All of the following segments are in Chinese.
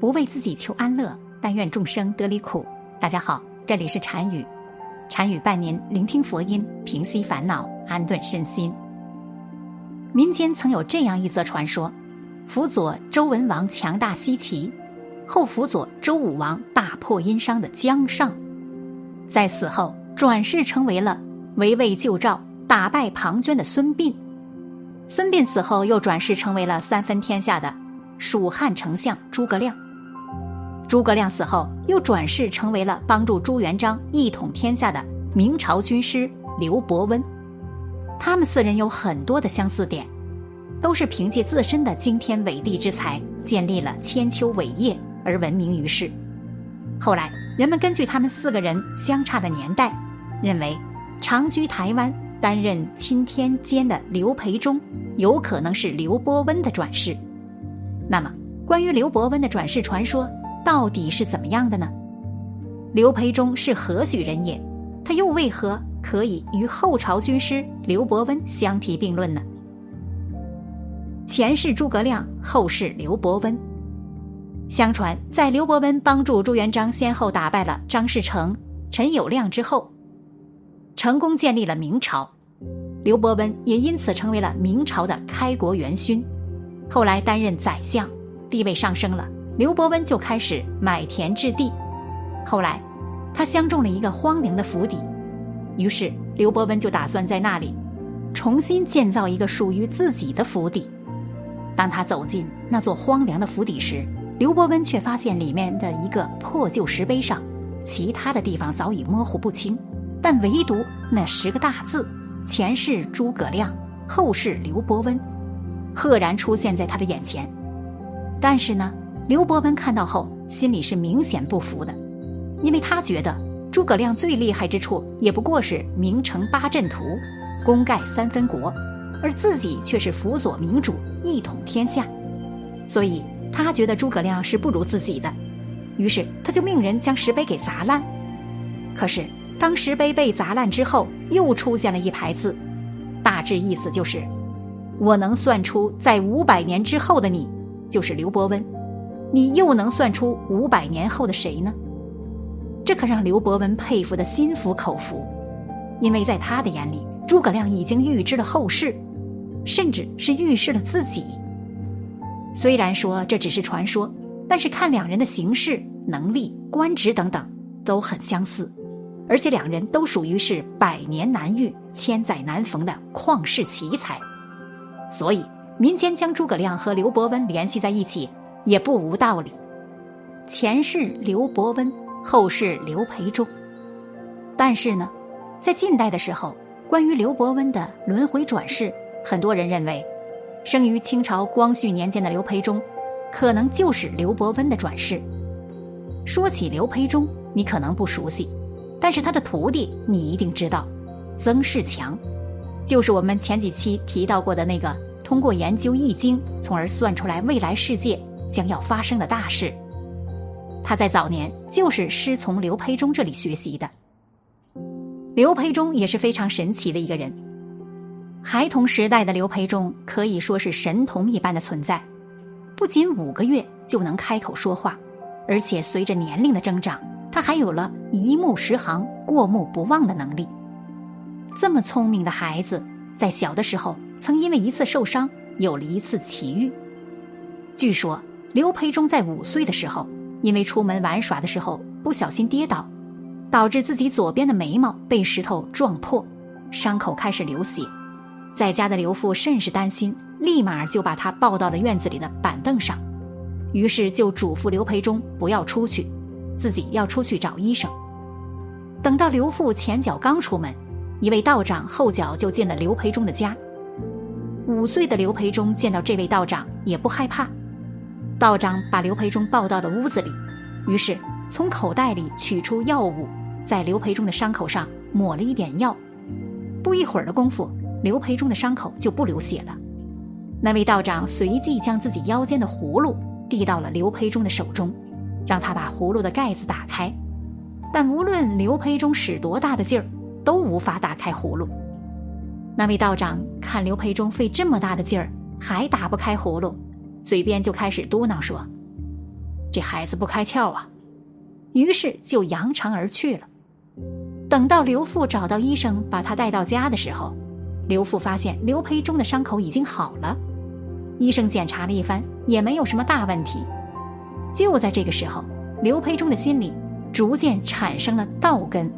不为自己求安乐，但愿众生得离苦。大家好，这里是禅语，禅语伴您聆听佛音，平息烦恼，安顿身心。民间曾有这样一则传说：辅佐周文王强大西岐，后辅佐周武王大破殷商的姜尚，在死后转世成为了围魏救赵、打败庞涓的孙膑。孙膑死后又转世成为了三分天下的蜀汉丞相诸葛亮。诸葛亮死后，又转世成为了帮助朱元璋一统天下的明朝军师刘伯温。他们四人有很多的相似点，都是凭借自身的惊天伟地之才，建立了千秋伟业而闻名于世。后来，人们根据他们四个人相差的年代，认为长居台湾担任钦天监的刘培忠，有可能是刘伯温的转世。那么，关于刘伯温的转世传说。到底是怎么样的呢？刘培忠是何许人也？他又为何可以与后朝军师刘伯温相提并论呢？前世诸葛亮，后世刘伯温。相传，在刘伯温帮助朱元璋先后打败了张士诚、陈友谅之后，成功建立了明朝，刘伯温也因此成为了明朝的开国元勋。后来担任宰相，地位上升了。刘伯温就开始买田置地，后来，他相中了一个荒凉的府邸，于是刘伯温就打算在那里重新建造一个属于自己的府邸。当他走进那座荒凉的府邸时，刘伯温却发现里面的一个破旧石碑上，其他的地方早已模糊不清，但唯独那十个大字“前世诸葛亮，后世刘伯温”，赫然出现在他的眼前。但是呢？刘伯温看到后，心里是明显不服的，因为他觉得诸葛亮最厉害之处也不过是明成八阵图，功盖三分国，而自己却是辅佐明主，一统天下，所以他觉得诸葛亮是不如自己的，于是他就命人将石碑给砸烂。可是当石碑被砸烂之后，又出现了一排字，大致意思就是：我能算出在五百年之后的你，就是刘伯温。你又能算出五百年后的谁呢？这可让刘伯温佩服的心服口服，因为在他的眼里，诸葛亮已经预知了后事，甚至是预示了自己。虽然说这只是传说，但是看两人的行事、能力、官职等等都很相似，而且两人都属于是百年难遇、千载难逢的旷世奇才，所以民间将诸葛亮和刘伯温联系在一起。也不无道理。前世刘伯温，后世刘培忠。但是呢，在近代的时候，关于刘伯温的轮回转世，很多人认为，生于清朝光绪年间的刘培忠，可能就是刘伯温的转世。说起刘培忠，你可能不熟悉，但是他的徒弟你一定知道，曾仕强，就是我们前几期提到过的那个通过研究易经，从而算出来未来世界。将要发生的大事，他在早年就是师从刘培忠这里学习的。刘培忠也是非常神奇的一个人。孩童时代的刘培忠可以说是神童一般的存在，不仅五个月就能开口说话，而且随着年龄的增长，他还有了一目十行、过目不忘的能力。这么聪明的孩子，在小的时候曾因为一次受伤有了一次奇遇，据说。刘培忠在五岁的时候，因为出门玩耍的时候不小心跌倒，导致自己左边的眉毛被石头撞破，伤口开始流血。在家的刘父甚是担心，立马就把他抱到了院子里的板凳上，于是就嘱咐刘培忠不要出去，自己要出去找医生。等到刘父前脚刚出门，一位道长后脚就进了刘培忠的家。五岁的刘培忠见到这位道长也不害怕。道长把刘培忠抱到了屋子里，于是从口袋里取出药物，在刘培忠的伤口上抹了一点药。不一会儿的功夫，刘培忠的伤口就不流血了。那位道长随即将自己腰间的葫芦递到了刘培忠的手中，让他把葫芦的盖子打开。但无论刘培忠使多大的劲儿，都无法打开葫芦。那位道长看刘培忠费这么大的劲儿，还打不开葫芦。嘴边就开始嘟囔说：“这孩子不开窍啊，于是就扬长而去了。等到刘父找到医生把他带到家的时候，刘父发现刘培忠的伤口已经好了。医生检查了一番，也没有什么大问题。就在这个时候，刘培忠的心里逐渐产生了道根。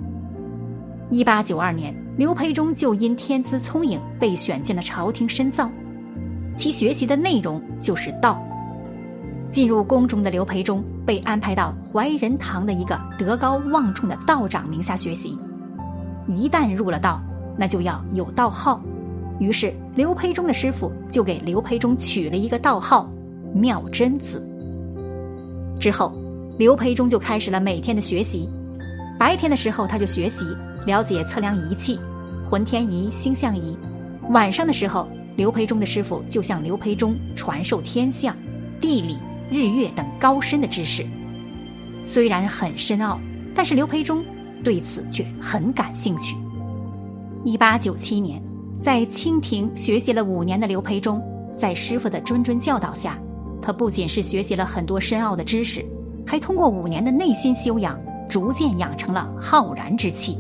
一八九二年，刘培忠就因天资聪颖被选进了朝廷深造，其学习的内容就是道。进入宫中的刘培忠被安排到怀仁堂的一个德高望重的道长名下学习。一旦入了道，那就要有道号。于是刘培忠的师傅就给刘培忠取了一个道号“妙真子”。之后，刘培忠就开始了每天的学习。白天的时候，他就学习了解测量仪器、浑天仪、星象仪；晚上的时候，刘培忠的师傅就向刘培忠传授天象、地理。日月等高深的知识，虽然很深奥，但是刘培忠对此却很感兴趣。一八九七年，在清廷学习了五年的刘培忠，在师傅的谆谆教导下，他不仅是学习了很多深奥的知识，还通过五年的内心修养，逐渐养成了浩然之气。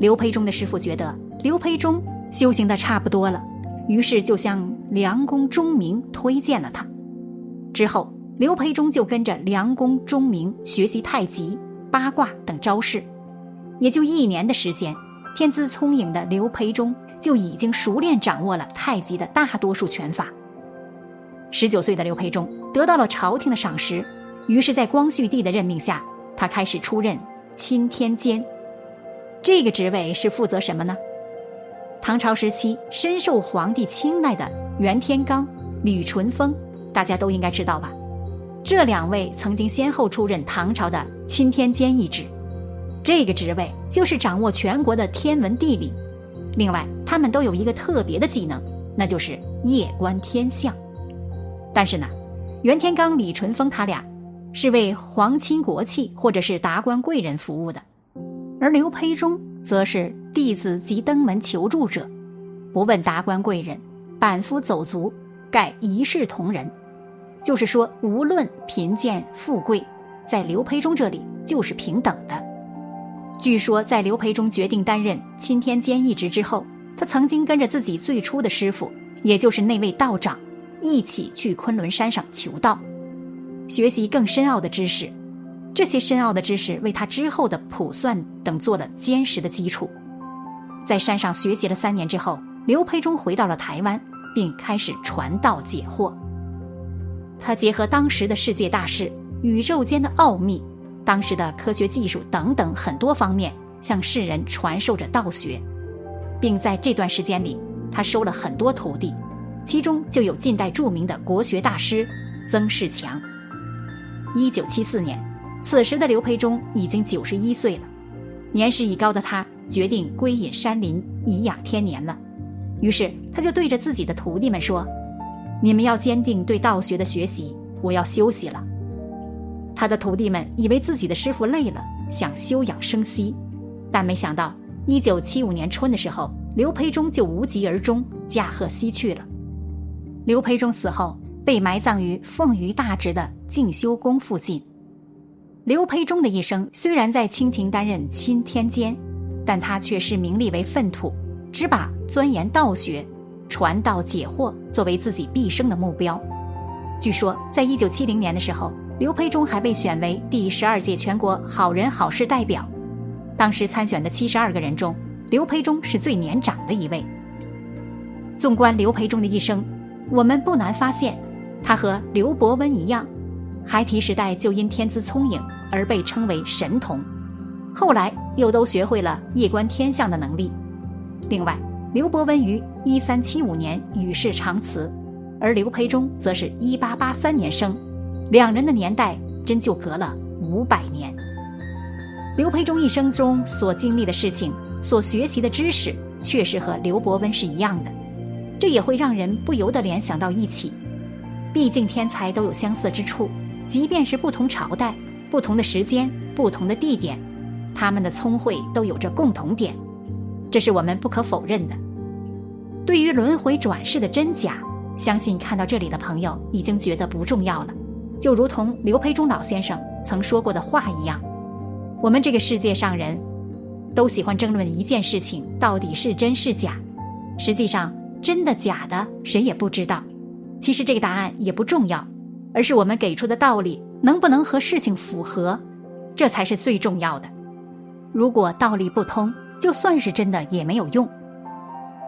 刘培忠的师傅觉得刘培忠修行的差不多了，于是就向梁公钟明推荐了他。之后，刘培忠就跟着梁公钟明学习太极、八卦等招式，也就一年的时间，天资聪颖的刘培忠就已经熟练掌握了太极的大多数拳法。十九岁的刘培忠得到了朝廷的赏识，于是，在光绪帝的任命下，他开始出任钦天监。这个职位是负责什么呢？唐朝时期深受皇帝青睐的袁天罡、吕淳风。大家都应该知道吧？这两位曾经先后出任唐朝的钦天监一职，这个职位就是掌握全国的天文地理。另外，他们都有一个特别的技能，那就是夜观天象。但是呢，袁天罡、李淳风他俩是为皇亲国戚或者是达官贵人服务的，而刘培忠则是弟子及登门求助者，不问达官贵人，板夫走卒，盖一视同仁。就是说，无论贫贱富贵，在刘培忠这里就是平等的。据说，在刘培忠决定担任钦天监一职之后，他曾经跟着自己最初的师傅，也就是那位道长，一起去昆仑山上求道，学习更深奥的知识。这些深奥的知识为他之后的卜算等做了坚实的基础。在山上学习了三年之后，刘培忠回到了台湾，并开始传道解惑。他结合当时的世界大事、宇宙间的奥秘、当时的科学技术等等很多方面，向世人传授着道学，并在这段时间里，他收了很多徒弟，其中就有近代著名的国学大师曾仕强。一九七四年，此时的刘培忠已经九十一岁了，年事已高的他决定归隐山林，颐养天年了。于是，他就对着自己的徒弟们说。你们要坚定对道学的学习，我要休息了。他的徒弟们以为自己的师傅累了，想休养生息，但没想到，一九七五年春的时候，刘培忠就无疾而终，驾鹤西去了。刘培忠死后，被埋葬于凤鱼大直的静修宫附近。刘培忠的一生虽然在清廷担任钦天监，但他却是名利为粪土，只把钻研道学。传道解惑作为自己毕生的目标。据说，在一九七零年的时候，刘培忠还被选为第十二届全国好人好事代表。当时参选的七十二个人中，刘培忠是最年长的一位。纵观刘培忠的一生，我们不难发现，他和刘伯温一样，孩提时代就因天资聪颖而被称为神童，后来又都学会了夜观天象的能力。另外，刘伯温于一三七五年与世长辞，而刘培忠则是一八八三年生，两人的年代真就隔了五百年。刘培忠一生中所经历的事情、所学习的知识，确实和刘伯温是一样的，这也会让人不由得联想到一起。毕竟天才都有相似之处，即便是不同朝代、不同的时间、不同的地点，他们的聪慧都有着共同点。这是我们不可否认的。对于轮回转世的真假，相信看到这里的朋友已经觉得不重要了。就如同刘培忠老先生曾说过的话一样，我们这个世界上人都喜欢争论一件事情到底是真是假。实际上，真的假的谁也不知道。其实这个答案也不重要，而是我们给出的道理能不能和事情符合，这才是最重要的。如果道理不通，就算是真的也没有用。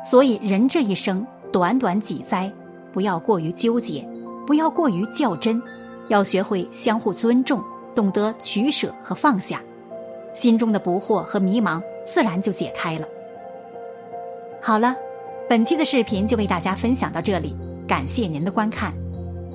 所以，人这一生短短几载，不要过于纠结，不要过于较真，要学会相互尊重，懂得取舍和放下，心中的不惑和迷茫自然就解开了。好了，本期的视频就为大家分享到这里，感谢您的观看。